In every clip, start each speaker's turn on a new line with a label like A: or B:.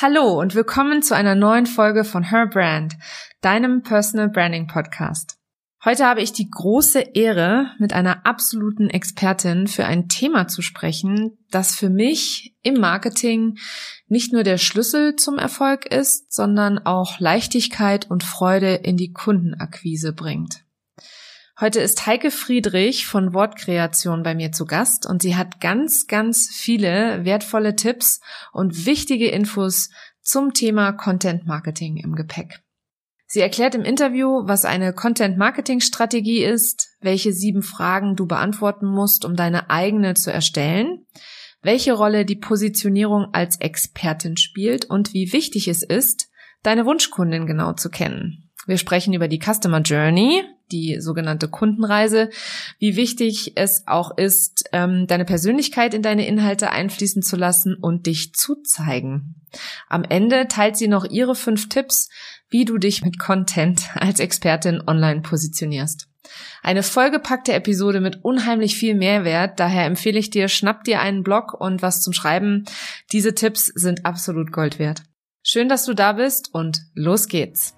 A: Hallo und willkommen zu einer neuen Folge von Her Brand, deinem Personal Branding Podcast. Heute habe ich die große Ehre, mit einer absoluten Expertin für ein Thema zu sprechen, das für mich im Marketing nicht nur der Schlüssel zum Erfolg ist, sondern auch Leichtigkeit und Freude in die Kundenakquise bringt. Heute ist Heike Friedrich von Wortkreation bei mir zu Gast und sie hat ganz, ganz viele wertvolle Tipps und wichtige Infos zum Thema Content Marketing im Gepäck. Sie erklärt im Interview, was eine Content Marketing Strategie ist, welche sieben Fragen du beantworten musst, um deine eigene zu erstellen, welche Rolle die Positionierung als Expertin spielt und wie wichtig es ist, deine Wunschkundin genau zu kennen. Wir sprechen über die Customer Journey, die sogenannte Kundenreise, wie wichtig es auch ist, ähm, deine Persönlichkeit in deine Inhalte einfließen zu lassen und dich zu zeigen. Am Ende teilt sie noch ihre fünf Tipps, wie du dich mit Content als Expertin online positionierst. Eine vollgepackte Episode mit unheimlich viel Mehrwert, daher empfehle ich dir, schnapp dir einen Blog und was zum Schreiben. Diese Tipps sind absolut Gold wert. Schön, dass du da bist und los geht's.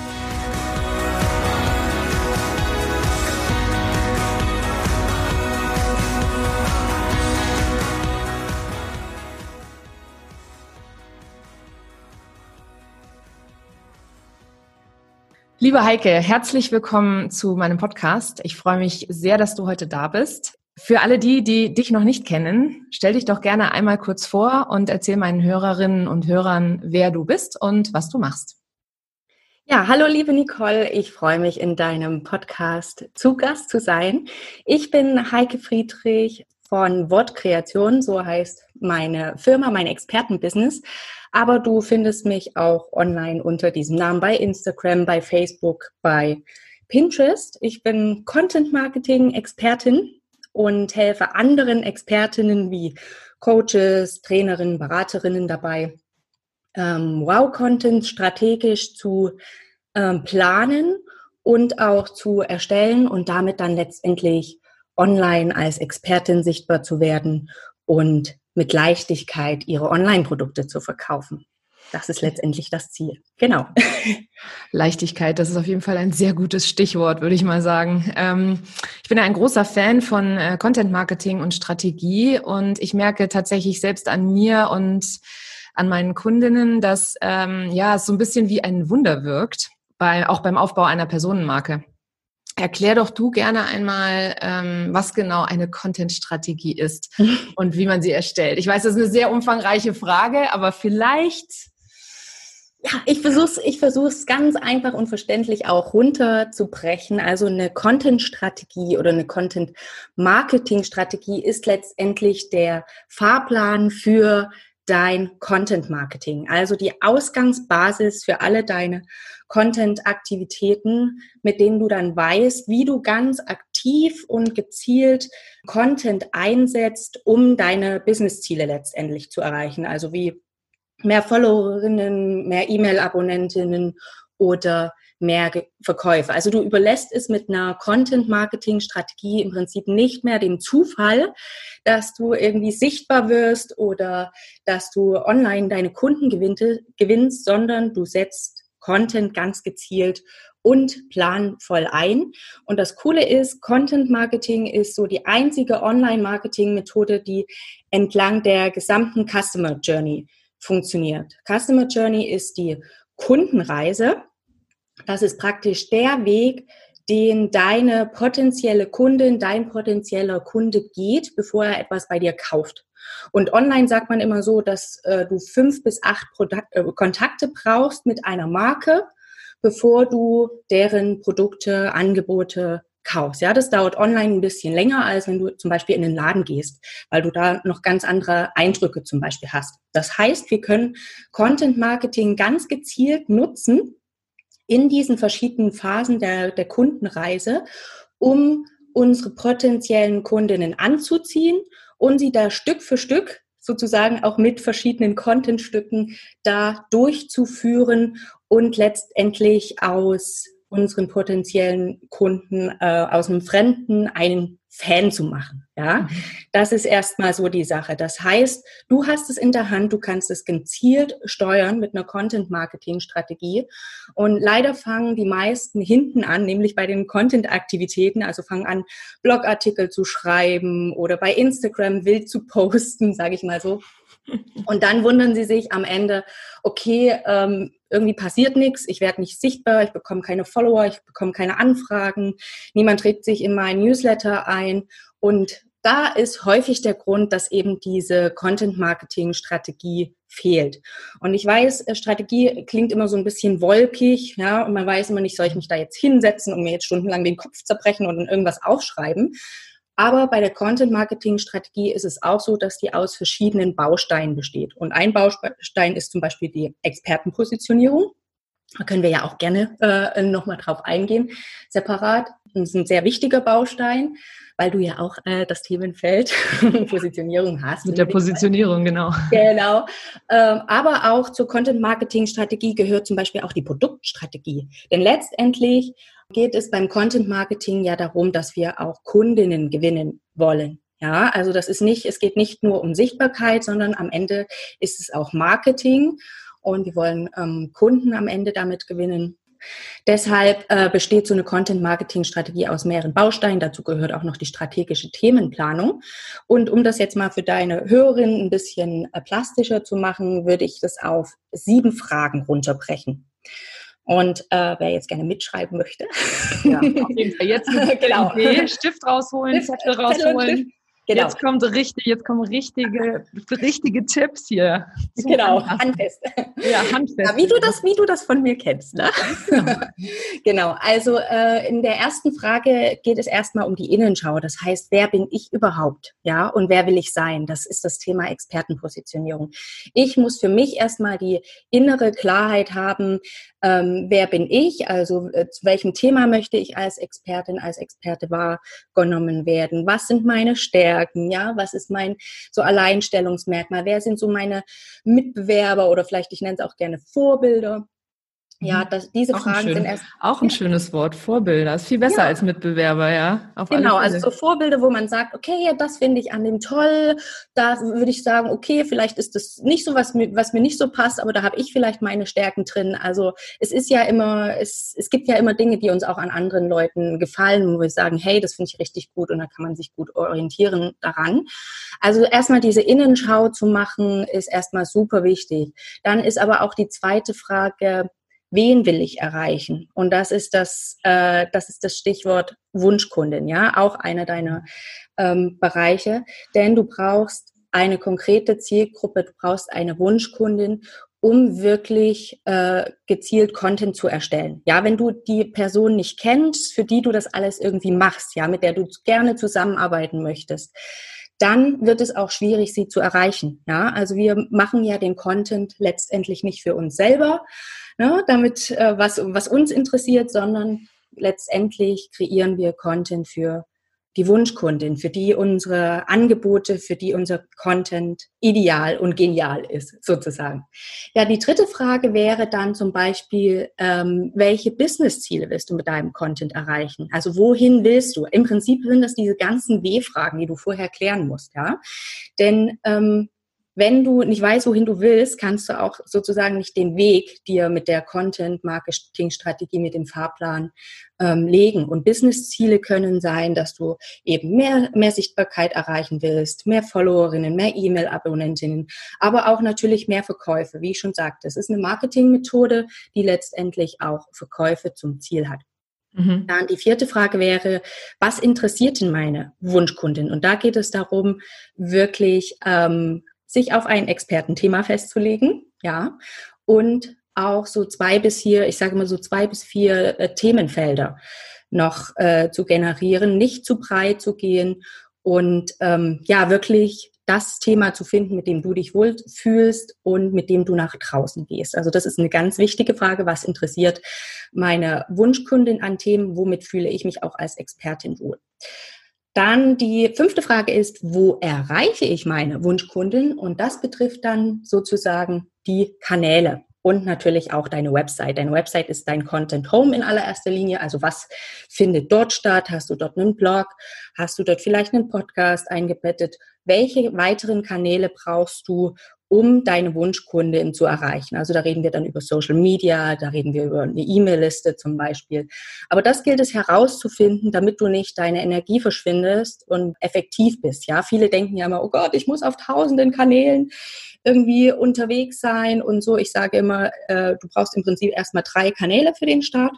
A: Liebe Heike, herzlich willkommen zu meinem Podcast. Ich freue mich sehr, dass du heute da bist. Für alle die, die dich noch nicht kennen, stell dich doch gerne einmal kurz vor und erzähl meinen Hörerinnen und Hörern, wer du bist und was du machst.
B: Ja, hallo liebe Nicole, ich freue mich in deinem Podcast zu Gast zu sein. Ich bin Heike Friedrich von Wortkreation, so heißt meine Firma, mein Expertenbusiness. Aber du findest mich auch online unter diesem Namen bei Instagram, bei Facebook, bei Pinterest. Ich bin Content Marketing Expertin und helfe anderen Expertinnen wie Coaches, Trainerinnen, Beraterinnen dabei, ähm, Wow-Content strategisch zu ähm, planen und auch zu erstellen und damit dann letztendlich online als Expertin sichtbar zu werden und mit Leichtigkeit ihre Online-Produkte zu verkaufen. Das ist letztendlich das Ziel. Genau.
A: Leichtigkeit, das ist auf jeden Fall ein sehr gutes Stichwort, würde ich mal sagen. Ähm, ich bin ein großer Fan von äh, Content Marketing und Strategie und ich merke tatsächlich selbst an mir und an meinen Kundinnen, dass ähm, ja es so ein bisschen wie ein Wunder wirkt, bei, auch beim Aufbau einer Personenmarke. Erklär doch du gerne einmal, ähm, was genau eine Content-Strategie ist und wie man sie erstellt. Ich weiß, das ist eine sehr umfangreiche Frage, aber vielleicht.
B: Ja, ich versuche ich versuch's ganz einfach und verständlich auch runterzubrechen. Also eine Content-Strategie oder eine Content-Marketing-Strategie ist letztendlich der Fahrplan für dein Content Marketing, also die Ausgangsbasis für alle deine Content-Aktivitäten, mit denen du dann weißt, wie du ganz aktiv und gezielt Content einsetzt, um deine Business-Ziele letztendlich zu erreichen. Also wie mehr Followerinnen, mehr E-Mail-Abonnentinnen oder mehr Verkäufe. Also du überlässt es mit einer Content-Marketing-Strategie im Prinzip nicht mehr dem Zufall, dass du irgendwie sichtbar wirst oder dass du online deine Kunden gewinnst, sondern du setzt Content ganz gezielt und planvoll ein. Und das Coole ist, Content Marketing ist so die einzige Online-Marketing-Methode, die entlang der gesamten Customer Journey funktioniert. Customer Journey ist die Kundenreise. Das ist praktisch der Weg, den deine potenzielle Kundin, dein potenzieller Kunde geht, bevor er etwas bei dir kauft. Und online sagt man immer so, dass äh, du fünf bis acht Produk äh, Kontakte brauchst mit einer Marke, bevor du deren Produkte, Angebote kaufst. Ja, das dauert online ein bisschen länger, als wenn du zum Beispiel in den Laden gehst, weil du da noch ganz andere Eindrücke zum Beispiel hast. Das heißt, wir können Content Marketing ganz gezielt nutzen in diesen verschiedenen Phasen der, der Kundenreise, um unsere potenziellen Kundinnen anzuziehen und sie da Stück für Stück sozusagen auch mit verschiedenen Contentstücken da durchzuführen und letztendlich aus unseren potenziellen Kunden äh, aus einem Fremden einen Fan zu machen. Ja, mhm. das ist erstmal so die Sache. Das heißt, du hast es in der Hand, du kannst es gezielt steuern mit einer Content-Marketing-Strategie. Und leider fangen die meisten hinten an, nämlich bei den Content-Aktivitäten, also fangen an, Blogartikel zu schreiben oder bei Instagram wild zu posten, sage ich mal so. Und dann wundern sie sich am Ende, okay, ähm, irgendwie passiert nichts, ich werde nicht sichtbar, ich bekomme keine Follower, ich bekomme keine Anfragen, niemand trägt sich in mein Newsletter ein und da ist häufig der Grund, dass eben diese Content-Marketing-Strategie fehlt. Und ich weiß, äh, Strategie klingt immer so ein bisschen wolkig, ja, und man weiß immer nicht, soll ich mich da jetzt hinsetzen und mir jetzt stundenlang den Kopf zerbrechen und irgendwas aufschreiben. Aber bei der Content-Marketing-Strategie ist es auch so, dass die aus verschiedenen Bausteinen besteht. Und ein Baustein ist zum Beispiel die Expertenpositionierung. Da können wir ja auch gerne äh, nochmal drauf eingehen, separat. Das ist ein sehr wichtiger Baustein, weil du ja auch äh, das Themenfeld Positionierung hast.
A: Mit der Positionierung, genau.
B: Genau. Ähm, aber auch zur Content-Marketing-Strategie gehört zum Beispiel auch die Produktstrategie. Denn letztendlich geht es beim Content Marketing ja darum, dass wir auch Kundinnen gewinnen wollen. Ja, also das ist nicht, es geht nicht nur um Sichtbarkeit, sondern am Ende ist es auch Marketing und wir wollen ähm, Kunden am Ende damit gewinnen. Deshalb äh, besteht so eine Content-Marketing-Strategie aus mehreren Bausteinen. Dazu gehört auch noch die strategische Themenplanung. Und um das jetzt mal für deine Hörerin ein bisschen äh, plastischer zu machen, würde ich das auf sieben Fragen runterbrechen. Und äh, wer jetzt gerne mitschreiben möchte.
A: Ja, auf jeden Fall jetzt genau. Idee, Stift rausholen, Zettel rausholen. Genau. Jetzt kommt richtig, jetzt kommen richtige, richtige Tipps hier.
B: Genau, handfest. Ja, handfest. Ja, wie du das, wie du das von mir kennst, ne? Genau. Also äh, in der ersten Frage geht es erstmal um die Innenschau. Das heißt, wer bin ich überhaupt? Ja, und wer will ich sein? Das ist das Thema Expertenpositionierung. Ich muss für mich erstmal die innere Klarheit haben, ähm, wer bin ich, also äh, zu welchem Thema möchte ich als Expertin, als Experte wahrgenommen werden, was sind meine Stärken, ja, was ist mein so Alleinstellungsmerkmal, wer sind so meine Mitbewerber oder vielleicht, ich nenne es auch gerne Vorbilder. Ja, mhm. das, diese
A: auch
B: Fragen
A: schön,
B: sind erst.
A: Auch ein schönes Wort, Vorbilder. Ist viel besser ja. als Mitbewerber, ja.
B: Auf genau, also so Vorbilder, wo man sagt, okay, ja, das finde ich an dem toll. Da würde ich sagen, okay, vielleicht ist das nicht so, was mir, was mir nicht so passt, aber da habe ich vielleicht meine Stärken drin. Also es ist ja immer, es, es gibt ja immer Dinge, die uns auch an anderen Leuten gefallen, wo wir sagen, hey, das finde ich richtig gut und da kann man sich gut orientieren daran. Also erstmal diese Innenschau zu machen, ist erstmal super wichtig. Dann ist aber auch die zweite Frage, wen will ich erreichen? Und das ist das, äh, das ist das Stichwort Wunschkundin, ja, auch einer deiner ähm, Bereiche. Denn du brauchst eine konkrete Zielgruppe, du brauchst eine Wunschkundin, um wirklich äh, gezielt Content zu erstellen. Ja, wenn du die Person nicht kennst, für die du das alles irgendwie machst, ja, mit der du gerne zusammenarbeiten möchtest, dann wird es auch schwierig, sie zu erreichen. Ja, also wir machen ja den Content letztendlich nicht für uns selber, ne, damit äh, was, was uns interessiert, sondern letztendlich kreieren wir Content für die Wunschkundin, für die unsere Angebote, für die unser Content ideal und genial ist, sozusagen. Ja, die dritte Frage wäre dann zum Beispiel, ähm, welche Businessziele willst du mit deinem Content erreichen? Also wohin willst du? Im Prinzip sind das diese ganzen W-Fragen, die du vorher klären musst, ja. Denn ähm, wenn du nicht weißt, wohin du willst, kannst du auch sozusagen nicht den Weg dir mit der Content-Marketing-Strategie, mit dem Fahrplan ähm, legen. Und Business-Ziele können sein, dass du eben mehr, mehr Sichtbarkeit erreichen willst, mehr Followerinnen, mehr E-Mail-Abonnentinnen, aber auch natürlich mehr Verkäufe. Wie ich schon sagte, es ist eine Marketingmethode, die letztendlich auch Verkäufe zum Ziel hat. Mhm. Dann die vierte Frage wäre, was interessiert denn meine Wunschkundin? Und da geht es darum, wirklich ähm, sich auf ein Expertenthema festzulegen, ja, und auch so zwei bis vier, ich sage mal so zwei bis vier äh, Themenfelder. noch äh, zu generieren, nicht zu breit zu gehen und ähm, ja, wirklich das Thema zu finden, mit dem du dich wohl fühlst und mit dem du nach draußen gehst. Also das ist eine ganz wichtige Frage. Was interessiert meine Wunschkundin an Themen? Womit fühle ich mich auch als Expertin wohl? Dann die fünfte Frage ist, wo erreiche ich meine Wunschkundin? Und das betrifft dann sozusagen die Kanäle und natürlich auch deine Website. Deine Website ist dein Content Home in allererster Linie. Also was findet dort statt? Hast du dort einen Blog? Hast du dort vielleicht einen Podcast eingebettet? Welche weiteren Kanäle brauchst du, um deine Wunschkundin zu erreichen. Also da reden wir dann über Social Media, da reden wir über eine E-Mail-Liste zum Beispiel. Aber das gilt es herauszufinden, damit du nicht deine Energie verschwindest und effektiv bist. Ja, viele denken ja immer, oh Gott, ich muss auf tausenden Kanälen irgendwie unterwegs sein und so. Ich sage immer, äh, du brauchst im Prinzip erstmal drei Kanäle für den Start.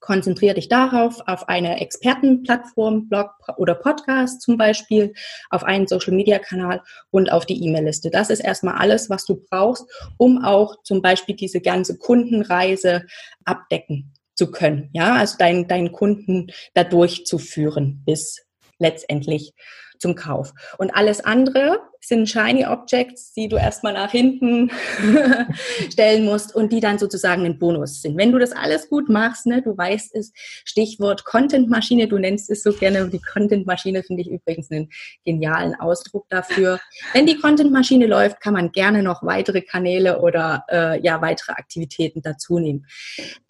B: Konzentriere dich darauf, auf eine Expertenplattform, Blog oder Podcast zum Beispiel, auf einen Social-Media-Kanal und auf die E-Mail-Liste. Das ist erstmal alles, was du brauchst, um auch zum Beispiel diese ganze Kundenreise abdecken zu können. Ja, also deinen, deinen Kunden dadurch zu führen bis letztendlich zum Kauf. Und alles andere sind Shiny Objects, die du erstmal nach hinten stellen musst und die dann sozusagen ein Bonus sind. Wenn du das alles gut machst, ne, du weißt es, Stichwort Content-Maschine, du nennst es so gerne, die Content-Maschine finde ich übrigens einen genialen Ausdruck dafür. Wenn die Content-Maschine läuft, kann man gerne noch weitere Kanäle oder äh, ja, weitere Aktivitäten dazu nehmen.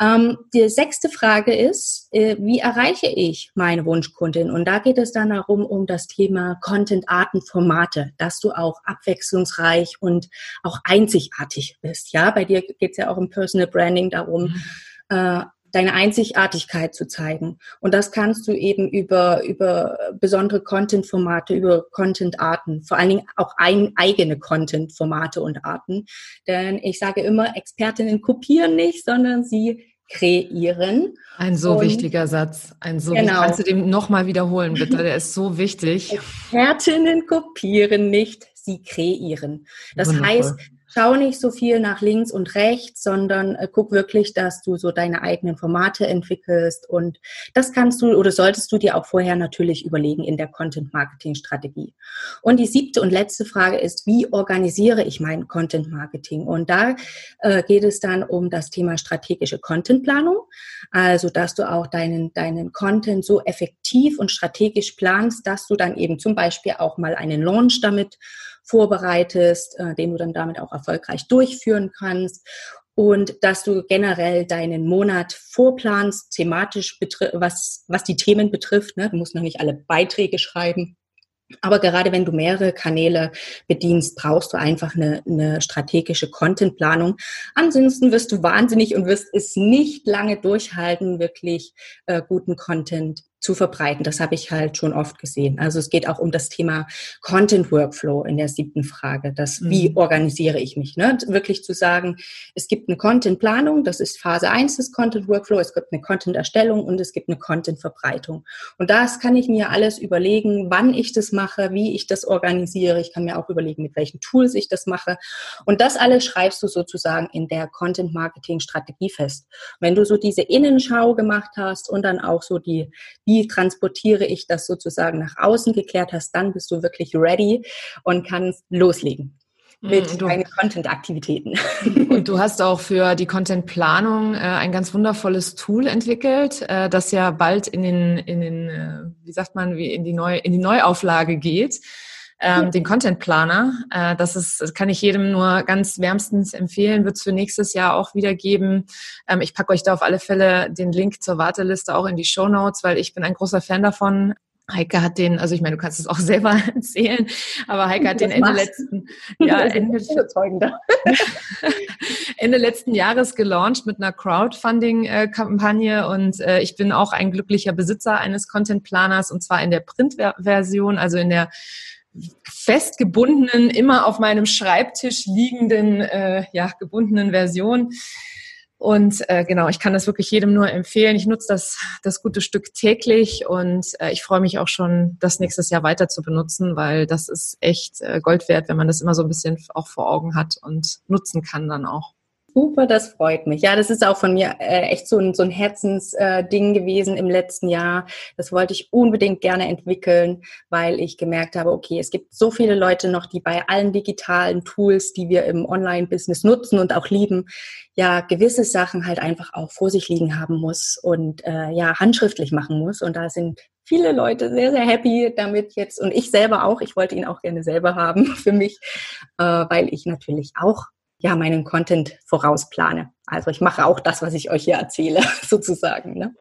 B: Ähm, die sechste Frage ist, äh, wie erreiche ich meine Wunschkundin? Und da geht es dann darum, um das Thema Content-Arten, Formate, dass du du auch abwechslungsreich und auch einzigartig bist. Ja, bei dir geht es ja auch im Personal Branding darum, mhm. äh, deine Einzigartigkeit zu zeigen. Und das kannst du eben über, über besondere Content-Formate, über Content-Arten, vor allen Dingen auch ein, eigene Content-Formate und Arten. Denn ich sage immer, Expertinnen kopieren nicht, sondern sie kreieren.
A: Ein so und, wichtiger Satz. Ein so genau. Kannst du den nochmal wiederholen, bitte? Der ist so wichtig.
B: Expertinnen kopieren nicht, sie kreieren. Das Wundervoll. heißt, schau nicht so viel nach links und rechts, sondern äh, guck wirklich, dass du so deine eigenen Formate entwickelst. Und das kannst du oder solltest du dir auch vorher natürlich überlegen in der Content-Marketing-Strategie. Und die siebte und letzte Frage ist, wie organisiere ich mein Content-Marketing? Und da äh, geht es dann um das Thema strategische Content-Planung. Also, dass du auch deinen, deinen Content so effektiv und strategisch planst, dass du dann eben zum Beispiel auch mal einen Launch damit vorbereitest, äh, den du dann damit auch erfolgreich durchführen kannst und dass du generell deinen Monat vorplanst, thematisch, was, was die Themen betrifft. Ne? Du musst noch nicht alle Beiträge schreiben. Aber gerade wenn du mehrere Kanäle bedienst, brauchst du einfach eine, eine strategische Contentplanung. Ansonsten wirst du wahnsinnig und wirst es nicht lange durchhalten, wirklich äh, guten Content zu verbreiten. Das habe ich halt schon oft gesehen. Also es geht auch um das Thema Content Workflow in der siebten Frage. Das, mhm. wie organisiere ich mich? Ne? Wirklich zu sagen, es gibt eine Content Planung, das ist Phase eins des Content Workflow, es gibt eine Content Erstellung und es gibt eine Content Verbreitung. Und das kann ich mir alles überlegen, wann ich das mache, wie ich das organisiere. Ich kann mir auch überlegen, mit welchen Tools ich das mache. Und das alles schreibst du sozusagen in der Content Marketing Strategie fest. Wenn du so diese Innenschau gemacht hast und dann auch so die, wie transportiere ich das sozusagen nach außen geklärt hast, dann bist du wirklich ready und kannst loslegen mit mm, du, deinen Content-Aktivitäten.
A: Und du hast auch für die Content-Planung äh, ein ganz wundervolles Tool entwickelt, äh, das ja bald in den, in den, äh, wie sagt man, wie in die neue, in die Neuauflage geht ähm, den Content Planer. Äh, das ist, das kann ich jedem nur ganz wärmstens empfehlen, wird es für nächstes Jahr auch wieder geben. Ähm, ich packe euch da auf alle Fälle den Link zur Warteliste auch in die Show Notes, weil ich bin ein großer Fan davon. Heike hat den, also ich meine, du kannst es auch selber erzählen, aber Heike hat den Ende letzten, ja, Ende, Ende letzten Jahres gelauncht mit einer Crowdfunding-Kampagne und äh, ich bin auch ein glücklicher Besitzer eines Content-Planers und zwar in der Print-Version, also in der festgebundenen, immer auf meinem Schreibtisch liegenden, äh, ja, gebundenen Version. Und äh, genau, ich kann das wirklich jedem nur empfehlen. Ich nutze das, das gute Stück täglich und äh, ich freue mich auch schon, das nächstes Jahr weiter zu benutzen, weil das ist echt äh, Gold wert, wenn man das immer so ein bisschen auch vor Augen hat und nutzen kann dann auch.
B: Super, das freut mich. Ja, das ist auch von mir äh, echt so ein, so ein Herzensding äh, gewesen im letzten Jahr. Das wollte ich unbedingt gerne entwickeln, weil ich gemerkt habe, okay, es gibt so viele Leute noch, die bei allen digitalen Tools, die wir im Online-Business nutzen und auch lieben, ja, gewisse Sachen halt einfach auch vor sich liegen haben muss und äh, ja, handschriftlich machen muss. Und da sind viele Leute sehr, sehr happy damit jetzt und ich selber auch. Ich wollte ihn auch gerne selber haben für mich, äh, weil ich natürlich auch ja meinen Content vorausplane. Also ich mache auch das, was ich euch hier erzähle, sozusagen. Ne?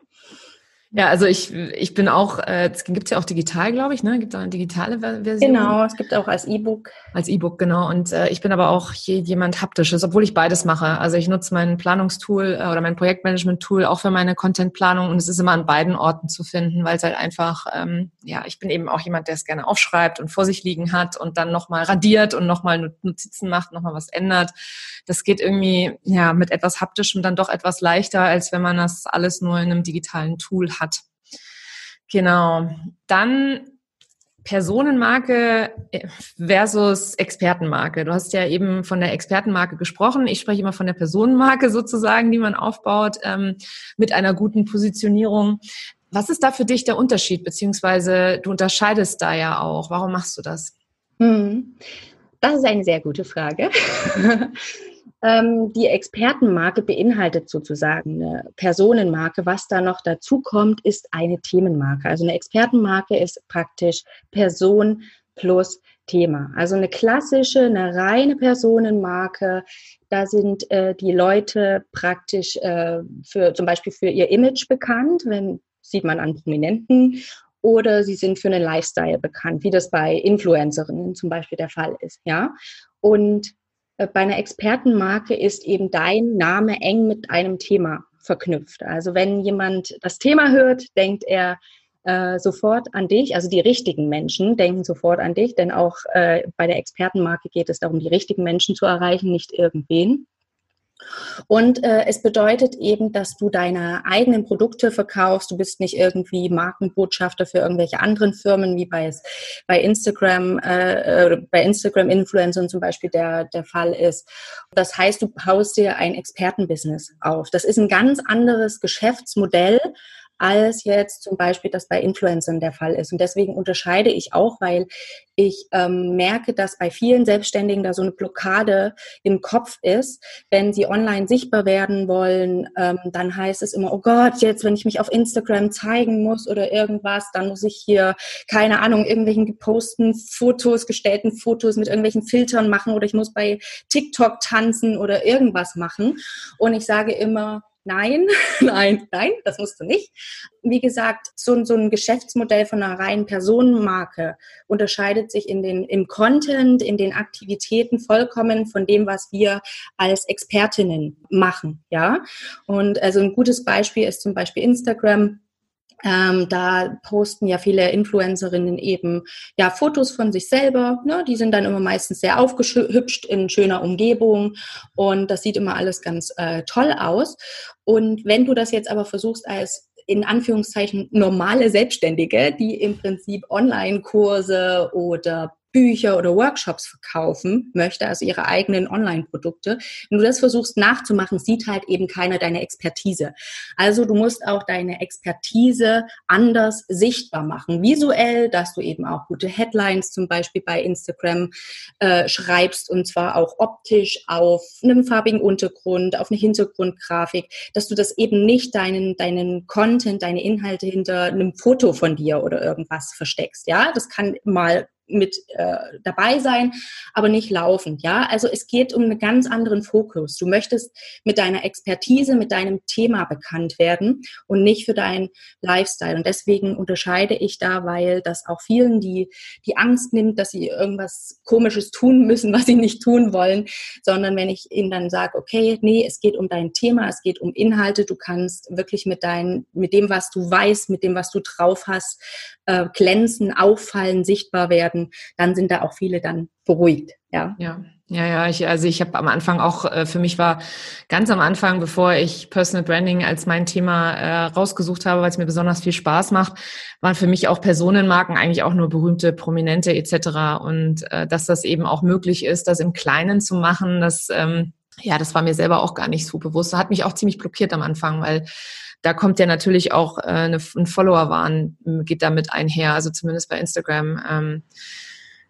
A: Ja, also ich, ich bin auch, äh, es gibt ja auch digital, glaube ich, ne? Gibt auch eine digitale Version?
B: Genau, es gibt auch als E-Book.
A: Als E-Book, genau. Und äh, ich bin aber auch jemand haptisches, obwohl ich beides mache. Also ich nutze mein Planungstool äh, oder mein Projektmanagement-Tool auch für meine Contentplanung und es ist immer an beiden Orten zu finden, weil es halt einfach, ähm, ja, ich bin eben auch jemand, der es gerne aufschreibt und vor sich liegen hat und dann nochmal radiert und nochmal Notizen macht, nochmal was ändert. Das geht irgendwie, ja, mit etwas haptischem dann doch etwas leichter, als wenn man das alles nur in einem digitalen Tool hat hat. Genau. Dann Personenmarke äh, versus Expertenmarke. Du hast ja eben von der Expertenmarke gesprochen. Ich spreche immer von der Personenmarke sozusagen, die man aufbaut ähm, mit einer guten Positionierung. Was ist da für dich der Unterschied? Beziehungsweise du unterscheidest da ja auch. Warum machst du das?
B: Hm. Das ist eine sehr gute Frage. Ähm, die Expertenmarke beinhaltet sozusagen eine Personenmarke. Was da noch dazu kommt, ist eine Themenmarke. Also eine Expertenmarke ist praktisch Person plus Thema. Also eine klassische, eine reine Personenmarke. Da sind äh, die Leute praktisch äh, für zum Beispiel für ihr Image bekannt, wenn sieht man an Prominenten oder sie sind für einen Lifestyle bekannt, wie das bei Influencerinnen zum Beispiel der Fall ist, ja. Und bei einer Expertenmarke ist eben dein Name eng mit einem Thema verknüpft. Also wenn jemand das Thema hört, denkt er äh, sofort an dich. Also die richtigen Menschen denken sofort an dich, denn auch äh, bei der Expertenmarke geht es darum, die richtigen Menschen zu erreichen, nicht irgendwen. Und äh, es bedeutet eben, dass du deine eigenen Produkte verkaufst. Du bist nicht irgendwie Markenbotschafter für irgendwelche anderen Firmen, wie bei, bei Instagram, äh, äh, bei Instagram-Influencern zum Beispiel der, der Fall ist. Das heißt, du baust dir ein Expertenbusiness auf. Das ist ein ganz anderes Geschäftsmodell als jetzt zum Beispiel das bei Influencern der Fall ist. Und deswegen unterscheide ich auch, weil ich ähm, merke, dass bei vielen Selbstständigen da so eine Blockade im Kopf ist. Wenn sie online sichtbar werden wollen, ähm, dann heißt es immer, oh Gott, jetzt, wenn ich mich auf Instagram zeigen muss oder irgendwas, dann muss ich hier, keine Ahnung, irgendwelchen geposten Fotos, gestellten Fotos mit irgendwelchen Filtern machen oder ich muss bei TikTok tanzen oder irgendwas machen. Und ich sage immer, Nein, nein, nein, das musst du nicht. Wie gesagt, so, so ein Geschäftsmodell von einer reinen Personenmarke unterscheidet sich in den, im Content, in den Aktivitäten vollkommen von dem, was wir als Expertinnen machen, ja. Und also ein gutes Beispiel ist zum Beispiel Instagram ähm, da posten ja viele Influencerinnen eben ja Fotos von sich selber. Ne? Die sind dann immer meistens sehr aufgehübscht in schöner Umgebung und das sieht immer alles ganz äh, toll aus. Und wenn du das jetzt aber versuchst als in Anführungszeichen normale Selbstständige, die im Prinzip Online-Kurse oder Bücher oder Workshops verkaufen möchte, also ihre eigenen Online-Produkte. Wenn du das versuchst nachzumachen, sieht halt eben keiner deine Expertise. Also du musst auch deine Expertise anders sichtbar machen, visuell, dass du eben auch gute Headlines zum Beispiel bei Instagram äh, schreibst und zwar auch optisch auf einem farbigen Untergrund, auf eine Hintergrundgrafik, dass du das eben nicht deinen, deinen Content, deine Inhalte hinter einem Foto von dir oder irgendwas versteckst. Ja, das kann mal mit äh, dabei sein, aber nicht laufend. Ja, also es geht um einen ganz anderen Fokus. Du möchtest mit deiner Expertise, mit deinem Thema bekannt werden und nicht für deinen Lifestyle. Und deswegen unterscheide ich da, weil das auch vielen die die Angst nimmt, dass sie irgendwas Komisches tun müssen, was sie nicht tun wollen, sondern wenn ich ihnen dann sage, okay, nee, es geht um dein Thema, es geht um Inhalte. Du kannst wirklich mit deinen, mit dem, was du weißt, mit dem, was du drauf hast, äh, glänzen, auffallen, sichtbar werden, dann sind da auch viele dann beruhigt. Ja.
A: Ja. Ja, ja, ich, also ich habe am Anfang auch, äh, für mich war ganz am Anfang, bevor ich Personal Branding als mein Thema äh, rausgesucht habe, weil es mir besonders viel Spaß macht, waren für mich auch Personenmarken eigentlich auch nur berühmte, prominente etc. Und äh, dass das eben auch möglich ist, das im Kleinen zu machen, das ähm, ja, das war mir selber auch gar nicht so bewusst. Hat mich auch ziemlich blockiert am Anfang, weil da kommt ja natürlich auch äh, eine, ein Follower-Wahn, geht damit einher, also zumindest bei Instagram. Ähm,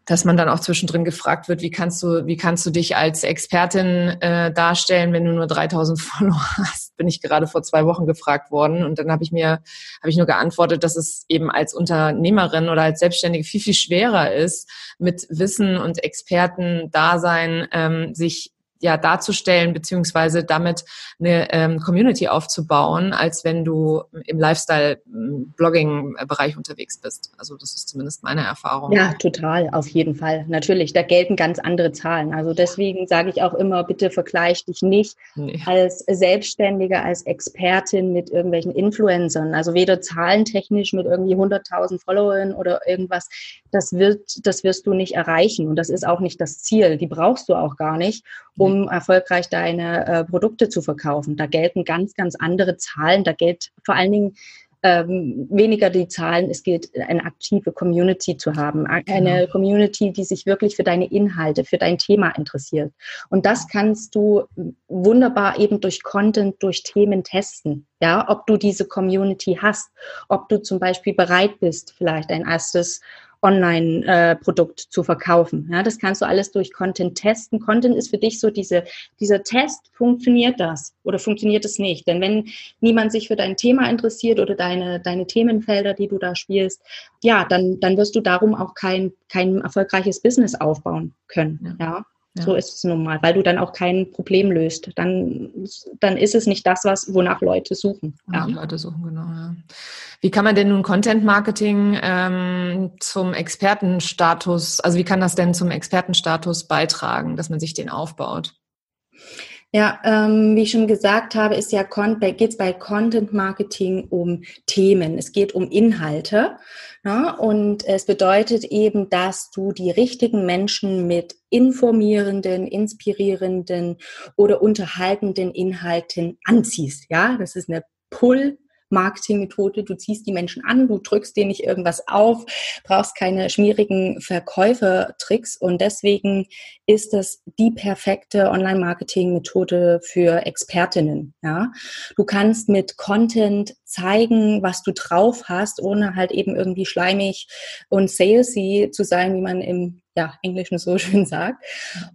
A: dass man dann auch zwischendrin gefragt wird, wie kannst du, wie kannst du dich als Expertin äh, darstellen, wenn du nur 3000 Follower hast? Bin ich gerade vor zwei Wochen gefragt worden und dann habe ich mir, habe ich nur geantwortet, dass es eben als Unternehmerin oder als Selbstständige viel viel schwerer ist, mit Wissen und Experten-Dasein ähm, sich ja darzustellen beziehungsweise damit eine ähm, Community aufzubauen, als wenn du im Lifestyle-Blogging-Bereich unterwegs bist. Also das ist zumindest meine Erfahrung.
B: Ja, total, auf jeden Fall. Natürlich, da gelten ganz andere Zahlen. Also deswegen sage ich auch immer, bitte vergleich dich nicht nee. als Selbstständige, als Expertin mit irgendwelchen Influencern. Also weder zahlentechnisch mit irgendwie 100.000 Followern oder irgendwas. Das wird, das wirst du nicht erreichen und das ist auch nicht das Ziel. Die brauchst du auch gar nicht, um um erfolgreich deine äh, Produkte zu verkaufen. Da gelten ganz, ganz andere Zahlen. Da gilt vor allen Dingen ähm, weniger die Zahlen. Es gilt, eine aktive Community zu haben. Eine genau. Community, die sich wirklich für deine Inhalte, für dein Thema interessiert. Und das kannst du wunderbar eben durch Content, durch Themen testen. Ja, ob du diese Community hast, ob du zum Beispiel bereit bist, vielleicht ein erstes Online-Produkt zu verkaufen. Ja, das kannst du alles durch Content testen. Content ist für dich so diese, dieser Test, funktioniert das oder funktioniert es nicht? Denn wenn niemand sich für dein Thema interessiert oder deine, deine Themenfelder, die du da spielst, ja, dann, dann wirst du darum auch kein, kein erfolgreiches Business aufbauen können. Ja. ja. Ja. So ist es nun mal, weil du dann auch kein Problem löst. Dann, dann ist es nicht das, was, wonach Leute suchen.
A: Ja. Leute suchen, genau. Ja. Wie kann man denn nun Content Marketing ähm, zum Expertenstatus, also wie kann das denn zum Expertenstatus beitragen, dass man sich den aufbaut?
B: Ja, ähm, wie ich schon gesagt habe, ist ja geht es bei Content Marketing um Themen. Es geht um Inhalte. Ne? und es bedeutet eben, dass du die richtigen Menschen mit informierenden, inspirierenden oder unterhaltenden Inhalten anziehst. Ja, das ist eine Pull Marketingmethode. Du ziehst die Menschen an, du drückst denen nicht irgendwas auf, brauchst keine schmierigen Verkäufertricks und deswegen ist das die perfekte Online-Marketing-Methode für Expertinnen. Ja, du kannst mit Content zeigen, was du drauf hast, ohne halt eben irgendwie schleimig und salesy zu sein, wie man im ja, Englischen so schön sagt.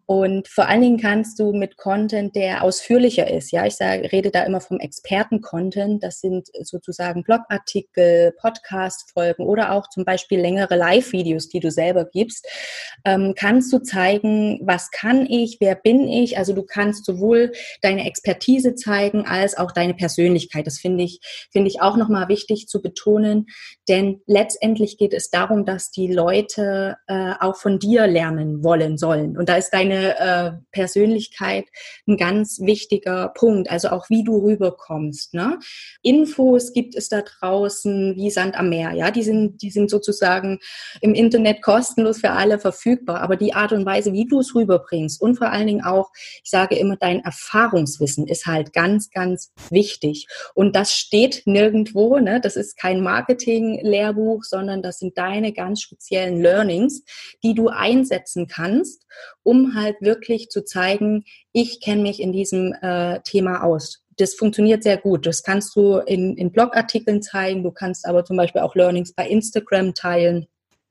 B: Und vor allen Dingen kannst du mit Content, der ausführlicher ist. Ja, ich sage, rede da immer vom Experten-Content. Das sind sozusagen Blogartikel, Podcast-Folgen oder auch zum Beispiel längere Live-Videos, die du selber gibst. Ähm, kannst du zeigen, was kann ich, wer bin ich? Also du kannst sowohl deine Expertise zeigen als auch deine Persönlichkeit. Das finde ich, finde ich auch nochmal wichtig zu betonen, denn letztendlich geht es darum, dass die Leute äh, auch von dir dir lernen wollen sollen. Und da ist deine äh, Persönlichkeit ein ganz wichtiger Punkt, also auch wie du rüberkommst. Ne? Infos gibt es da draußen wie Sand am Meer, ja, die sind, die sind sozusagen im Internet kostenlos für alle verfügbar, aber die Art und Weise, wie du es rüberbringst und vor allen Dingen auch, ich sage immer, dein Erfahrungswissen ist halt ganz, ganz wichtig. Und das steht nirgendwo, ne? das ist kein Marketing-Lehrbuch, sondern das sind deine ganz speziellen Learnings, die du einsetzen kannst, um halt wirklich zu zeigen, ich kenne mich in diesem äh, Thema aus. Das funktioniert sehr gut. Das kannst du in, in Blogartikeln zeigen. Du kannst aber zum Beispiel auch Learnings bei Instagram teilen.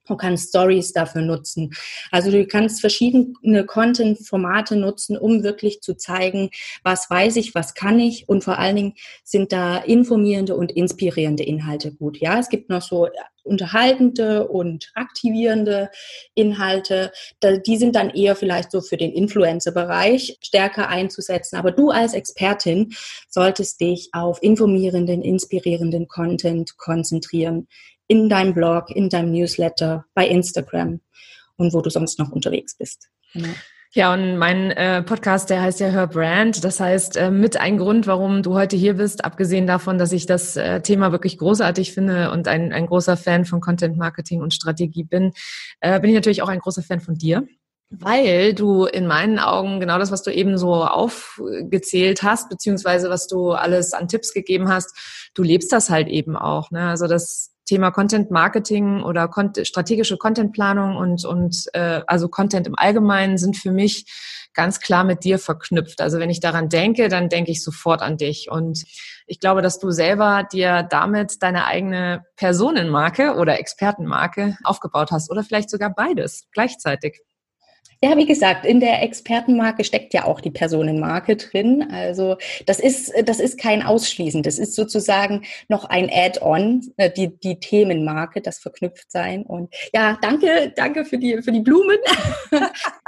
B: Du kannst Stories dafür nutzen. Also du kannst verschiedene Content-Formate nutzen, um wirklich zu zeigen, was weiß ich, was kann ich und vor allen Dingen sind da informierende und inspirierende Inhalte gut. Ja, es gibt noch so unterhaltende und aktivierende Inhalte. Die sind dann eher vielleicht so für den Influencer-Bereich stärker einzusetzen. Aber du als Expertin solltest dich auf informierenden, inspirierenden Content konzentrieren in deinem Blog, in deinem Newsletter, bei Instagram und wo du sonst noch unterwegs bist. Genau.
A: Ja, und mein äh, Podcast, der heißt ja Her Brand. Das heißt, äh, mit ein Grund, warum du heute hier bist, abgesehen davon, dass ich das äh, Thema wirklich großartig finde und ein, ein großer Fan von Content Marketing und Strategie bin, äh, bin ich natürlich auch ein großer Fan von dir. Weil du in meinen Augen genau das, was du eben so aufgezählt hast, beziehungsweise was du alles an Tipps gegeben hast, du lebst das halt eben auch. Ne? Also das Thema Content Marketing oder strategische Contentplanung und, und äh, also Content im Allgemeinen sind für mich ganz klar mit dir verknüpft. Also wenn ich daran denke, dann denke ich sofort an dich. Und ich glaube, dass du selber dir damit deine eigene Personenmarke oder Expertenmarke aufgebaut hast oder vielleicht sogar beides gleichzeitig.
B: Ja, wie gesagt, in der Expertenmarke steckt ja auch die Personenmarke drin. Also das ist, das ist kein Ausschließen. Das ist sozusagen noch ein Add-on, äh, die, die Themenmarke, das verknüpft sein. Und ja, danke, danke für die, für die Blumen.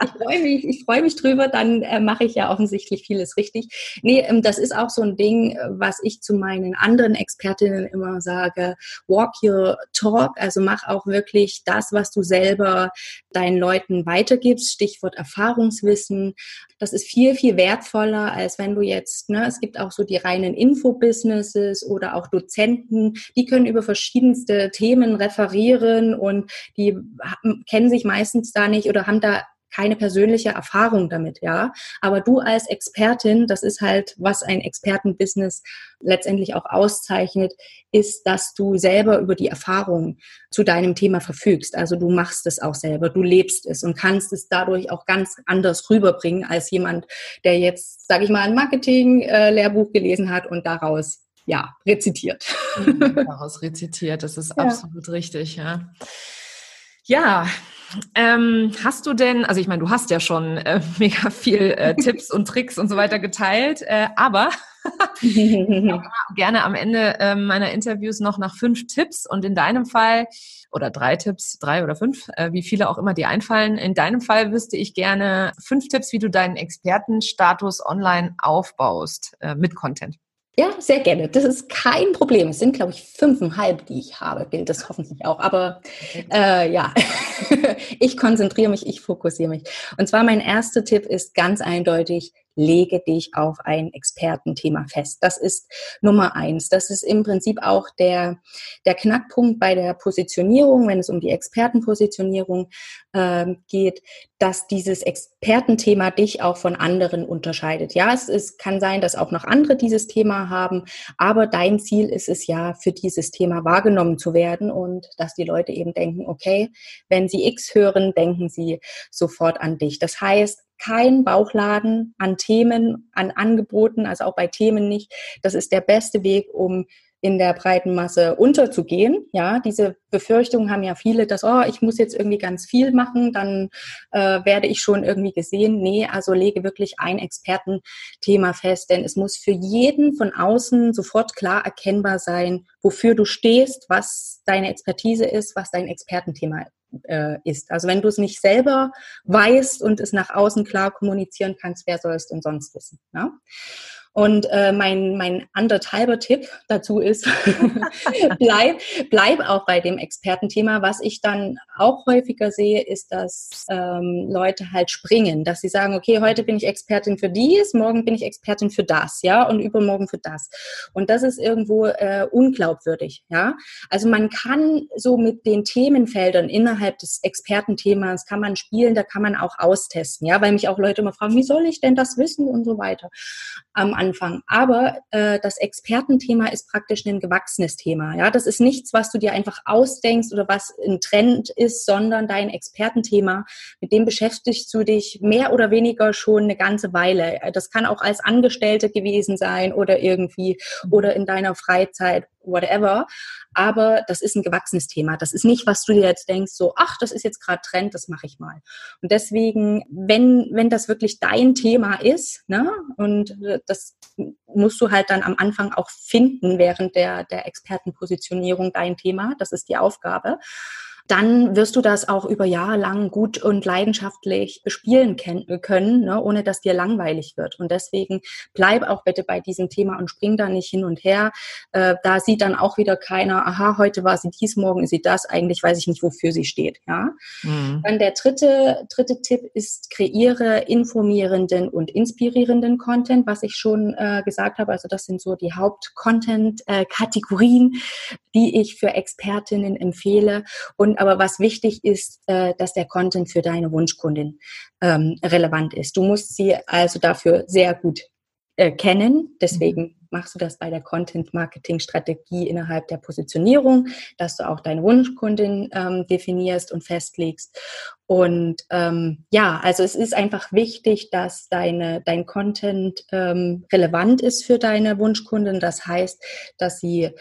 B: ich freue mich, ich freue mich drüber. Dann äh, mache ich ja offensichtlich vieles richtig. Nee, ähm, das ist auch so ein Ding, was ich zu meinen anderen Expertinnen immer sage. Walk your talk. Also mach auch wirklich das, was du selber deinen Leuten weitergibst Stichwort Erfahrungswissen. Das ist viel, viel wertvoller, als wenn du jetzt, ne, es gibt auch so die reinen Infobusinesses oder auch Dozenten, die können über verschiedenste Themen referieren und die kennen sich meistens da nicht oder haben da keine persönliche Erfahrung damit, ja. Aber du als Expertin, das ist halt, was ein Expertenbusiness letztendlich auch auszeichnet, ist, dass du selber über die Erfahrung zu deinem Thema verfügst. Also du machst es auch selber, du lebst es und kannst es dadurch auch ganz anders rüberbringen als jemand, der jetzt, sage ich mal, ein Marketing-Lehrbuch gelesen hat und daraus ja, rezitiert.
A: Daraus rezitiert, das ist ja. absolut richtig, ja. Ja, ähm, hast du denn, also ich meine, du hast ja schon äh, mega viel äh, Tipps und Tricks und so weiter geteilt, äh, aber gerne am Ende äh, meiner Interviews noch nach fünf Tipps und in deinem Fall oder drei Tipps, drei oder fünf, äh, wie viele auch immer dir einfallen. In deinem Fall wüsste ich gerne fünf Tipps, wie du deinen Expertenstatus online aufbaust äh, mit Content.
B: Ja, sehr gerne. Das ist kein Problem. Es sind, glaube ich, fünfeinhalb, die ich habe. Gilt das hoffentlich auch. Aber äh, ja, ich konzentriere mich, ich fokussiere mich. Und zwar mein erster Tipp ist ganz eindeutig, lege dich auf ein Expertenthema fest. Das ist Nummer eins. Das ist im Prinzip auch der, der Knackpunkt bei der Positionierung, wenn es um die Expertenpositionierung äh, geht, dass dieses Expertenthema dich auch von anderen unterscheidet. Ja, es, es kann sein, dass auch noch andere dieses Thema haben, aber dein Ziel ist es ja, für dieses Thema wahrgenommen zu werden und dass die Leute eben denken, okay, wenn sie X hören, denken sie sofort an dich. Das heißt, kein Bauchladen an Themen, an Angeboten, also auch bei Themen nicht. Das ist der beste Weg, um in der breiten Masse unterzugehen. Ja, diese Befürchtungen haben ja viele, dass, oh, ich muss jetzt irgendwie ganz viel machen, dann äh, werde ich schon irgendwie gesehen. Nee, also lege wirklich ein Expertenthema fest, denn es muss für jeden von außen sofort klar erkennbar sein, wofür du stehst, was deine Expertise ist, was dein Expertenthema äh, ist. Also wenn du es nicht selber weißt und es nach außen klar kommunizieren kannst, wer soll es denn sonst wissen? Ja? Und äh, mein, mein anderthalber Tipp dazu ist, bleib, bleib auch bei dem Expertenthema. Was ich dann auch häufiger sehe, ist, dass ähm, Leute halt springen, dass sie sagen, okay, heute bin ich Expertin für dies, morgen bin ich Expertin für das, ja, und übermorgen für das. Und das ist irgendwo äh, unglaubwürdig, ja. Also man kann so mit den Themenfeldern innerhalb des Expertenthemas kann man spielen, da kann man auch austesten, ja, weil mich auch Leute immer fragen, wie soll ich denn das wissen und so weiter. Am Anfang. Aber äh, das Expertenthema ist praktisch ein gewachsenes Thema. Ja, das ist nichts, was du dir einfach ausdenkst oder was ein Trend ist, sondern dein Expertenthema, mit dem beschäftigst du dich mehr oder weniger schon eine ganze Weile. Das kann auch als Angestellte gewesen sein oder irgendwie mhm. oder in deiner Freizeit whatever. Aber das ist ein gewachsenes Thema. Das ist nicht, was du dir jetzt denkst, so, ach, das ist jetzt gerade Trend, das mache ich mal. Und deswegen, wenn, wenn das wirklich dein Thema ist, ne, und das musst du halt dann am Anfang auch finden während der, der Expertenpositionierung dein Thema. Das ist die Aufgabe dann wirst du das auch über Jahre lang gut und leidenschaftlich bespielen können, ne, ohne dass dir langweilig wird. Und deswegen bleib auch bitte bei diesem Thema und spring da nicht hin und her. Äh, da sieht dann auch wieder keiner, aha, heute war sie dies, morgen ist sie das. Eigentlich weiß ich nicht, wofür sie steht. Ja. Mhm. Dann der dritte, dritte Tipp ist, kreiere informierenden und inspirierenden Content, was ich schon äh, gesagt habe. Also das sind so die Haupt-Content-Kategorien, äh, die ich für Expertinnen empfehle. Und aber was wichtig ist, äh, dass der Content für deine Wunschkundin ähm, relevant ist. Du musst sie also dafür sehr gut äh, kennen. Deswegen machst du das bei der Content-Marketing-Strategie innerhalb der Positionierung, dass du auch deine Wunschkundin ähm, definierst und festlegst. Und ähm, ja, also es ist einfach wichtig, dass deine, dein Content ähm, relevant ist für deine Wunschkundin. Das heißt, dass sie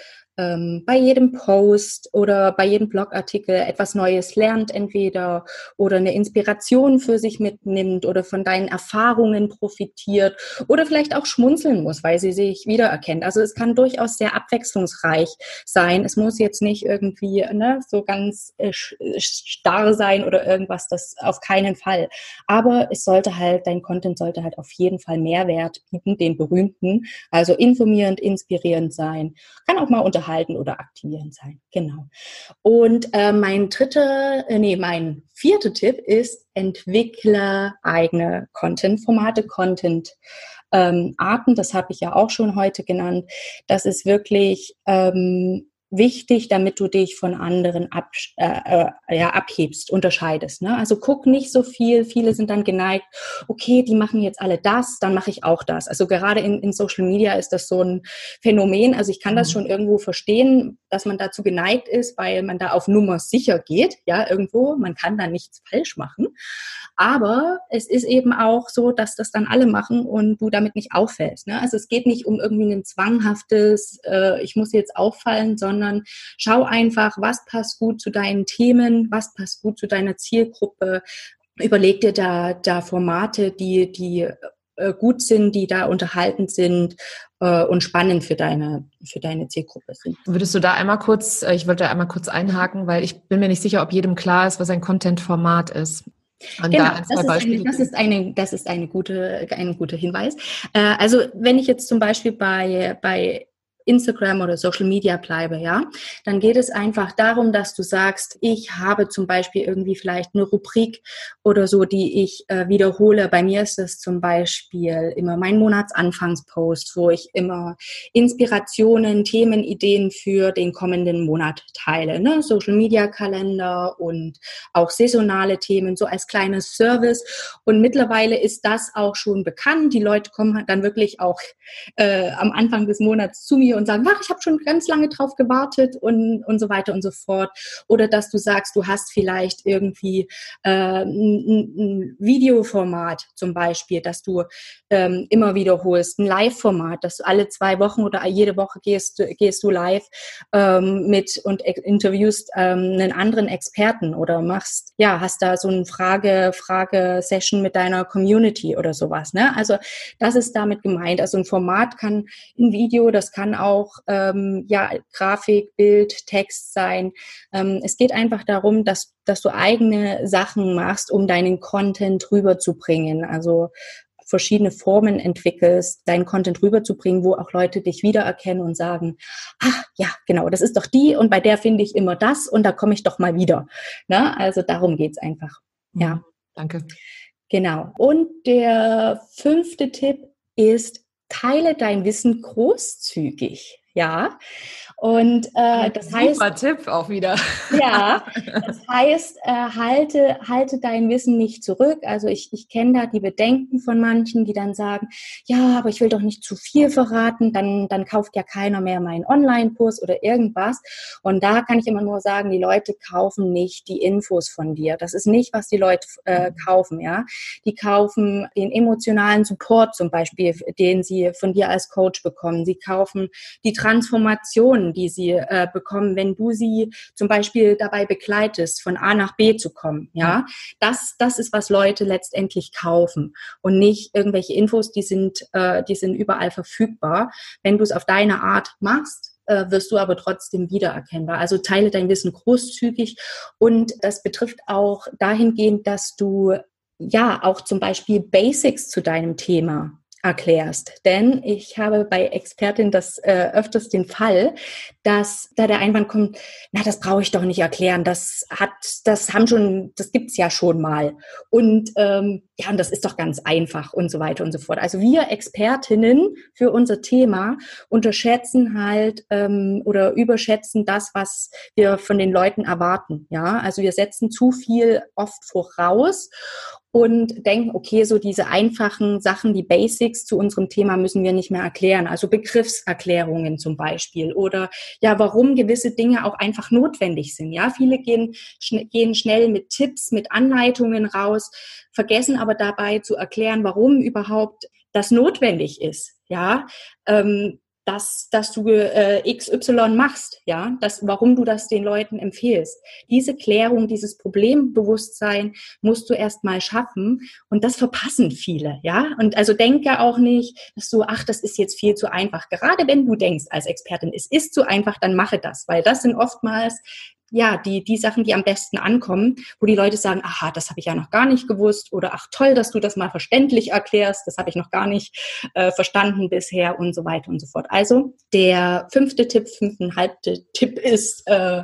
B: ähm, bei jedem Post oder bei jedem Blogartikel etwas Neues lernt entweder oder eine Inspiration für sich mitnimmt oder von deinen Erfahrungen profitiert oder vielleicht auch schmunzeln muss, weil sie sich wiedererkennt. Also es kann durchaus sehr abwechslungsreich sein. Es muss jetzt nicht irgendwie ne, so ganz äh, starr sein oder irgendwas, das auf keinen Fall. Aber es sollte halt, dein Content sollte halt auf jeden Fall Mehrwert bieten, den berühmten, also informierend, inspirierend sein. Kann auch mal unterhalten halten oder aktivieren sein. Genau. Und äh, mein dritter, äh, nee, mein vierter Tipp ist, entwickle eigene Content-Formate, Content. Ähm, Arten, das habe ich ja auch schon heute genannt. Das ist wirklich ähm, wichtig, damit du dich von anderen ab, äh, äh, ja, abhebst, unterscheidest. Ne? Also guck nicht so viel. Viele sind dann geneigt, okay, die machen jetzt alle das, dann mache ich auch das. Also gerade in, in Social Media ist das so ein Phänomen. Also ich kann das mhm. schon irgendwo verstehen, dass man dazu geneigt ist, weil man da auf Nummer sicher geht. Ja, irgendwo, man kann da nichts falsch machen. Aber es ist eben auch so, dass das dann alle machen und du damit nicht auffällst. Ne? Also es geht nicht um irgendwie ein zwanghaftes, äh, ich muss jetzt auffallen, sondern schau einfach, was passt gut zu deinen Themen, was passt gut zu deiner Zielgruppe. Überleg dir da, da Formate, die, die äh, gut sind, die da unterhaltend sind äh, und spannend für deine, für deine Zielgruppe sind.
A: Würdest du da einmal kurz, äh, ich wollte einmal kurz einhaken, weil ich bin mir nicht sicher, ob jedem klar ist, was ein Content-Format ist.
B: Und genau, da das, ist eine, das, ist eine, das ist eine gute, ein guter Hinweis. Äh, also wenn ich jetzt zum Beispiel bei, bei Instagram oder Social Media bleibe, ja, dann geht es einfach darum, dass du sagst, ich habe zum Beispiel irgendwie vielleicht eine Rubrik oder so, die ich äh, wiederhole. Bei mir ist es zum Beispiel immer mein Monatsanfangspost, wo ich immer Inspirationen, Themenideen für den kommenden Monat teile, ne? Social Media Kalender und auch saisonale Themen, so als kleines Service. Und mittlerweile ist das auch schon bekannt. Die Leute kommen dann wirklich auch äh, am Anfang des Monats zu mir und sagen, ach, ich habe schon ganz lange drauf gewartet und, und so weiter und so fort. Oder dass du sagst, du hast vielleicht irgendwie äh, ein, ein Videoformat zum Beispiel, dass du ähm, immer wiederholst, ein Live-Format, dass du alle zwei Wochen oder jede Woche gehst, gehst du live ähm, mit und interviewst ähm, einen anderen Experten oder machst, ja, hast da so eine Frage, Frage-Session mit deiner Community oder sowas. Ne? Also das ist damit gemeint. Also ein Format kann ein Video, das kann auch ähm, ja, Grafik, Bild, Text sein. Ähm, es geht einfach darum, dass, dass du eigene Sachen machst, um deinen Content rüberzubringen. Also verschiedene Formen entwickelst, deinen Content rüberzubringen, wo auch Leute dich wiedererkennen und sagen, ach ja, genau, das ist doch die und bei der finde ich immer das und da komme ich doch mal wieder. Ne? Also darum geht's einfach. Ja.
A: Mhm. Danke.
B: Genau. Und der fünfte Tipp ist, teile dein Wissen großzügig. Ja, und äh, das Super heißt.
A: Super Tipp auch wieder.
B: Ja, das heißt, äh, halte, halte dein Wissen nicht zurück. Also ich, ich kenne da die Bedenken von manchen, die dann sagen, ja, aber ich will doch nicht zu viel verraten, dann, dann kauft ja keiner mehr meinen Online-Kurs oder irgendwas. Und da kann ich immer nur sagen, die Leute kaufen nicht die Infos von dir. Das ist nicht, was die Leute äh, kaufen, ja. Die kaufen den emotionalen Support zum Beispiel, den sie von dir als Coach bekommen. Sie kaufen die Transformation, die sie äh, bekommen, wenn du sie zum Beispiel dabei begleitest, von A nach B zu kommen. Ja, das, das ist, was Leute letztendlich kaufen und nicht irgendwelche Infos, die sind, äh, die sind überall verfügbar. Wenn du es auf deine Art machst, äh, wirst du aber trotzdem wiedererkennbar. Also teile dein Wissen großzügig und das betrifft auch dahingehend, dass du ja auch zum Beispiel Basics zu deinem Thema erklärst. Denn ich habe bei Expertin das äh, öfters den Fall, dass da der Einwand kommt, na, das brauche ich doch nicht erklären, das hat, das haben schon, das gibt's ja schon mal. Und ähm, ja, und das ist doch ganz einfach und so weiter und so fort. Also wir Expertinnen für unser Thema unterschätzen halt ähm, oder überschätzen das, was wir von den Leuten erwarten. Ja, also wir setzen zu viel oft voraus und denken, okay, so diese einfachen Sachen, die Basics zu unserem Thema müssen wir nicht mehr erklären. Also Begriffserklärungen zum Beispiel oder ja, warum gewisse Dinge auch einfach notwendig sind. Ja, viele gehen, schn gehen schnell mit Tipps, mit Anleitungen raus, vergessen aber dabei zu erklären, warum überhaupt das notwendig ist. Ja, ähm, dass, dass du äh, XY machst, ja, das, warum du das den Leuten empfehlst. Diese Klärung, dieses Problembewusstsein musst du erst mal schaffen und das verpassen viele, ja. Und also denke auch nicht, dass du, ach, das ist jetzt viel zu einfach. Gerade wenn du denkst als Expertin, es ist zu einfach, dann mache das, weil das sind oftmals ja, die, die Sachen, die am besten ankommen, wo die Leute sagen, aha, das habe ich ja noch gar nicht gewusst oder ach toll, dass du das mal verständlich erklärst, das habe ich noch gar nicht äh, verstanden bisher und so weiter und so fort. Also der fünfte Tipp, fünfeinhalbte Tipp ist, äh,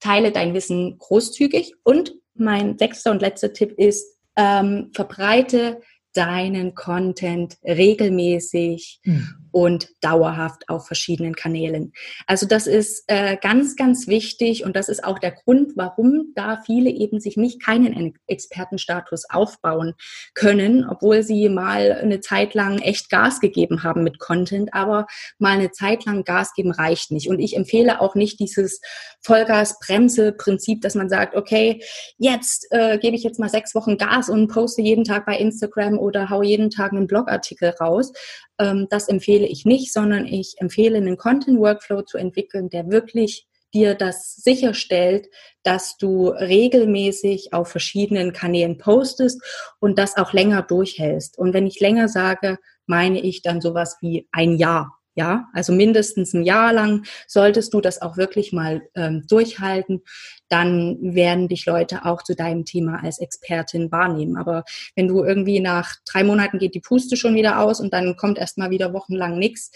B: teile dein Wissen großzügig und mein sechster und letzter Tipp ist, ähm, verbreite deinen Content regelmäßig mhm und dauerhaft auf verschiedenen Kanälen. Also das ist äh, ganz, ganz wichtig und das ist auch der Grund, warum da viele eben sich nicht keinen Expertenstatus aufbauen können, obwohl sie mal eine Zeit lang echt Gas gegeben haben mit Content, aber mal eine Zeit lang Gas geben reicht nicht. Und ich empfehle auch nicht dieses Vollgas-Bremse-Prinzip, dass man sagt, okay, jetzt äh, gebe ich jetzt mal sechs Wochen Gas und poste jeden Tag bei Instagram oder hau jeden Tag einen Blogartikel raus. Ähm, das empfehle ich nicht, sondern ich empfehle einen Content-Workflow zu entwickeln, der wirklich dir das sicherstellt, dass du regelmäßig auf verschiedenen Kanälen postest und das auch länger durchhältst. Und wenn ich länger sage, meine ich dann sowas wie ein Jahr. Ja, also mindestens ein Jahr lang solltest du das auch wirklich mal ähm, durchhalten. Dann werden dich Leute auch zu deinem Thema als Expertin wahrnehmen. Aber wenn du irgendwie nach drei Monaten geht die Puste schon wieder aus und dann kommt erst mal wieder wochenlang nichts,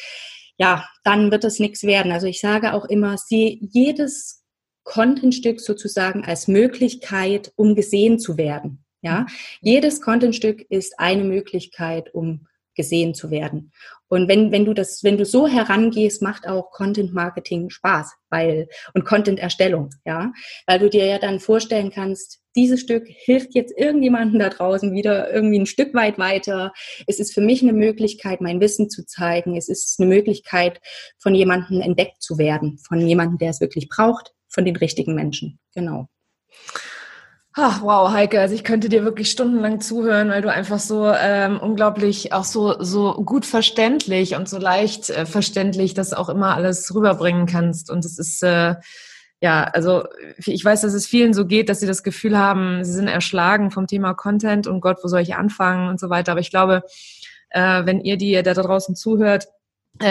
B: ja, dann wird es nichts werden. Also ich sage auch immer, sieh jedes Contentstück sozusagen als Möglichkeit, um gesehen zu werden. Ja, jedes Contentstück ist eine Möglichkeit, um gesehen zu werden. Und wenn, wenn du das, wenn du so herangehst, macht auch Content Marketing Spaß, weil, und Content Erstellung, ja, weil du dir ja dann vorstellen kannst, dieses Stück hilft jetzt irgendjemandem da draußen wieder irgendwie ein Stück weit weiter. Es ist für mich eine Möglichkeit, mein Wissen zu zeigen. Es ist eine Möglichkeit, von jemandem entdeckt zu werden, von jemandem, der es wirklich braucht, von den richtigen Menschen. Genau.
A: Ach, wow, Heike, also ich könnte dir wirklich stundenlang zuhören, weil du einfach so ähm, unglaublich auch so so gut verständlich und so leicht äh, verständlich das auch immer alles rüberbringen kannst. Und es ist äh, ja, also ich weiß, dass es vielen so geht, dass sie das Gefühl haben, sie sind erschlagen vom Thema Content und Gott, wo soll ich anfangen und so weiter. Aber ich glaube, äh, wenn ihr die da draußen zuhört, äh,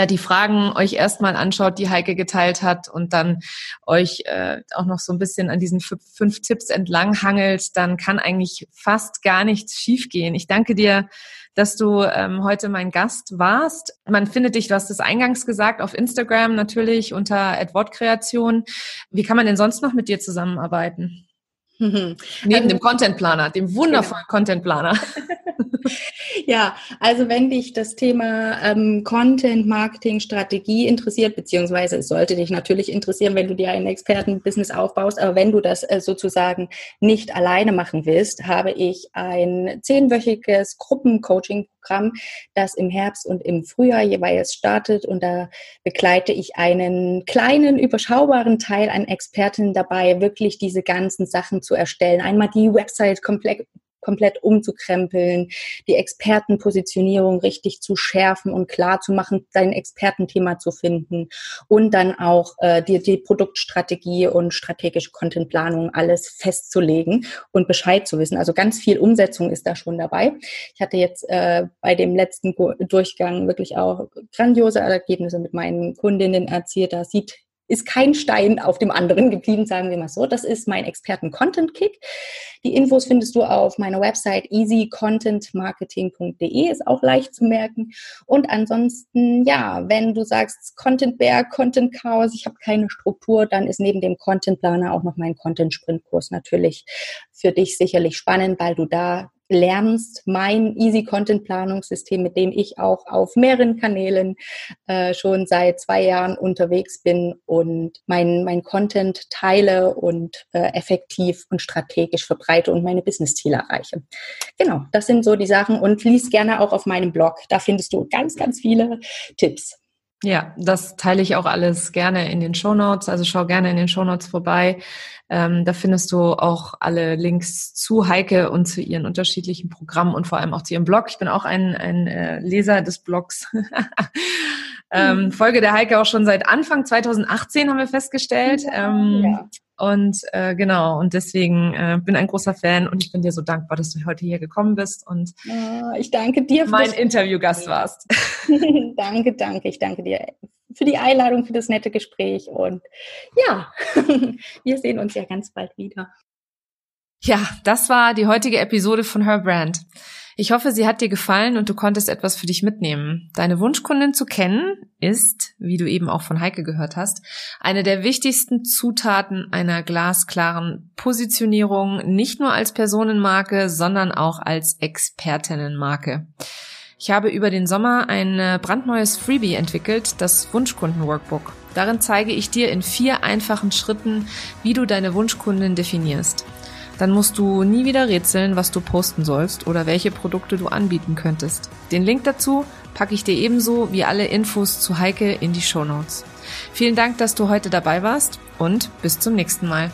A: die Fragen euch erstmal anschaut, die Heike geteilt hat und dann euch äh, auch noch so ein bisschen an diesen fünf Tipps entlang hangelt, dann kann eigentlich fast gar nichts schiefgehen. Ich danke dir, dass du ähm, heute mein Gast warst. Man findet dich, du hast es eingangs gesagt, auf Instagram natürlich unter Adwortkreation. Wie kann man denn sonst noch mit dir zusammenarbeiten? Neben also, dem Content Planer, dem wundervollen genau. Content Planer.
B: ja, also wenn dich das Thema ähm, Content Marketing Strategie interessiert, beziehungsweise es sollte dich natürlich interessieren, wenn du dir ein Expertenbusiness aufbaust, aber wenn du das äh, sozusagen nicht alleine machen willst, habe ich ein zehnwöchiges Gruppencoaching Programm, das im Herbst und im Frühjahr jeweils startet. Und da begleite ich einen kleinen, überschaubaren Teil an Experten dabei, wirklich diese ganzen Sachen zu erstellen. Einmal die Website komplett komplett umzukrempeln, die Expertenpositionierung richtig zu schärfen und klar zu machen, dein Expertenthema zu finden und dann auch äh, die, die Produktstrategie und strategische Contentplanung alles festzulegen und Bescheid zu wissen. Also ganz viel Umsetzung ist da schon dabei. Ich hatte jetzt äh, bei dem letzten Durchgang wirklich auch grandiose Ergebnisse mit meinen Kundinnen erzielt. Da sieht ist kein Stein auf dem anderen geblieben, sagen wir mal so. Das ist mein Experten-Content-Kick. Die Infos findest du auf meiner Website easycontentmarketing.de, ist auch leicht zu merken. Und ansonsten, ja, wenn du sagst Content Bear, Content Chaos, ich habe keine Struktur, dann ist neben dem Content Planer auch noch mein Content Sprint Kurs natürlich für dich sicherlich spannend, weil du da lernst mein Easy Content Planungssystem, mit dem ich auch auf mehreren Kanälen äh, schon seit zwei Jahren unterwegs bin und mein, mein Content teile und äh, effektiv und strategisch verbreite und meine Business-Ziele erreiche. Genau, das sind so die Sachen und lies gerne auch auf meinem Blog. Da findest du ganz, ganz viele Tipps.
A: Ja, das teile ich auch alles gerne in den Show Notes. Also schau gerne in den Show Notes vorbei. Ähm, da findest du auch alle Links zu Heike und zu ihren unterschiedlichen Programmen und vor allem auch zu ihrem Blog. Ich bin auch ein, ein äh, Leser des Blogs. ähm, mhm. Folge der Heike auch schon seit Anfang 2018 haben wir festgestellt. Ähm, ja. Und äh, genau, und deswegen äh, bin ein großer Fan und ich bin dir so dankbar, dass du heute hier gekommen bist und
B: oh, ich danke dir,
A: mein Interviewgast warst.
B: danke, danke, ich danke dir für die Einladung, für das nette Gespräch und ja, wir sehen uns ja ganz bald wieder.
A: Ja, das war die heutige Episode von Her Brand. Ich hoffe, sie hat dir gefallen und du konntest etwas für dich mitnehmen. Deine Wunschkundin zu kennen ist, wie du eben auch von Heike gehört hast, eine der wichtigsten Zutaten einer glasklaren Positionierung, nicht nur als Personenmarke, sondern auch als Expertinnenmarke. Ich habe über den Sommer ein brandneues Freebie entwickelt, das Wunschkunden-Workbook. Darin zeige ich dir in vier einfachen Schritten, wie du deine Wunschkundin definierst. Dann musst du nie wieder rätseln, was du posten sollst oder welche Produkte du anbieten könntest. Den Link dazu packe ich dir ebenso wie alle Infos zu Heike in die Show Notes. Vielen Dank, dass du heute dabei warst und bis zum nächsten Mal.